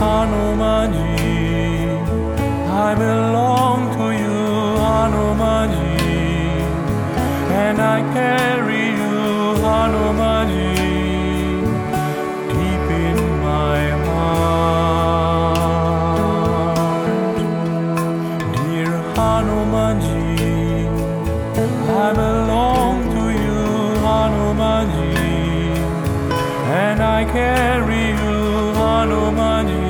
Hanumanji. I belong to you, Hanumanji, and I carry you, Hanumanji, deep in my heart. Dear Hanumanji, I belong to you, Hanumanji, and I carry you, Hanumanji.